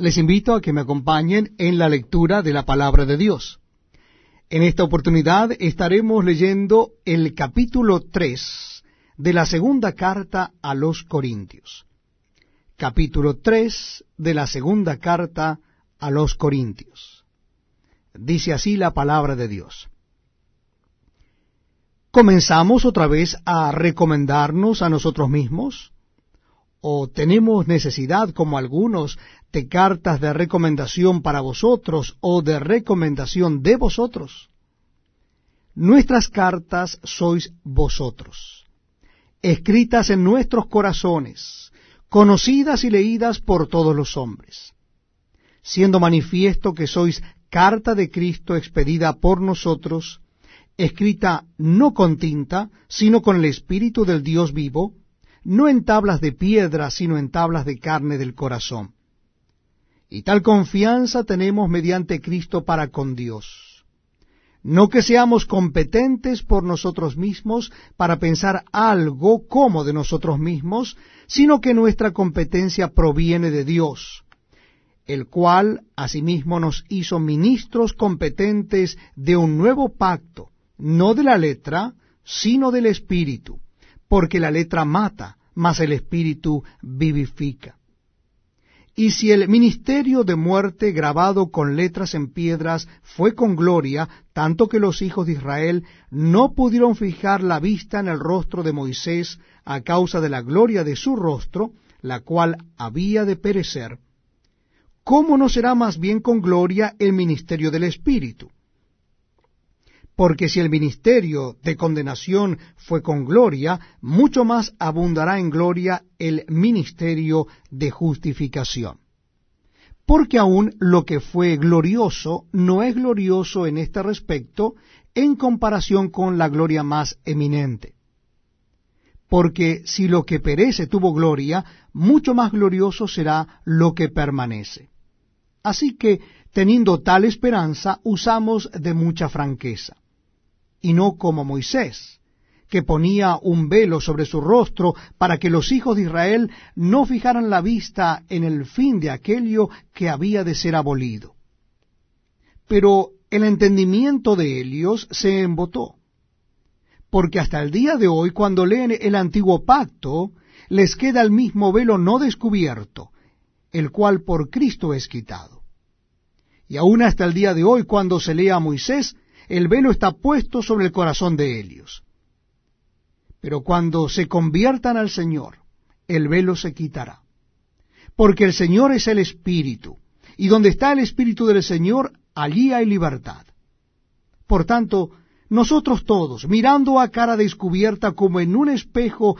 Les invito a que me acompañen en la lectura de la palabra de Dios. En esta oportunidad estaremos leyendo el capítulo 3 de la segunda carta a los Corintios. Capítulo 3 de la segunda carta a los Corintios. Dice así la palabra de Dios. ¿Comenzamos otra vez a recomendarnos a nosotros mismos? ¿O tenemos necesidad, como algunos, de cartas de recomendación para vosotros o de recomendación de vosotros? Nuestras cartas sois vosotros, escritas en nuestros corazones, conocidas y leídas por todos los hombres, siendo manifiesto que sois carta de Cristo expedida por nosotros, escrita no con tinta, sino con el Espíritu del Dios vivo, no en tablas de piedra, sino en tablas de carne del corazón. Y tal confianza tenemos mediante Cristo para con Dios. No que seamos competentes por nosotros mismos para pensar algo como de nosotros mismos, sino que nuestra competencia proviene de Dios, el cual asimismo nos hizo ministros competentes de un nuevo pacto, no de la letra, sino del Espíritu, porque la letra mata, mas el Espíritu vivifica. Y si el ministerio de muerte grabado con letras en piedras fue con gloria, tanto que los hijos de Israel no pudieron fijar la vista en el rostro de Moisés a causa de la gloria de su rostro, la cual había de perecer, ¿cómo no será más bien con gloria el ministerio del Espíritu? Porque si el ministerio de condenación fue con gloria, mucho más abundará en gloria el ministerio de justificación. Porque aún lo que fue glorioso no es glorioso en este respecto en comparación con la gloria más eminente. Porque si lo que perece tuvo gloria, mucho más glorioso será lo que permanece. Así que, teniendo tal esperanza, usamos de mucha franqueza y no como Moisés, que ponía un velo sobre su rostro para que los hijos de Israel no fijaran la vista en el fin de aquello que había de ser abolido. Pero el entendimiento de ellos se embotó, porque hasta el día de hoy, cuando leen el antiguo pacto, les queda el mismo velo no descubierto, el cual por Cristo es quitado. Y aún hasta el día de hoy, cuando se lee a Moisés, el velo está puesto sobre el corazón de ellos. Pero cuando se conviertan al Señor, el velo se quitará. Porque el Señor es el Espíritu, y donde está el Espíritu del Señor, allí hay libertad. Por tanto, nosotros todos, mirando a cara descubierta como en un espejo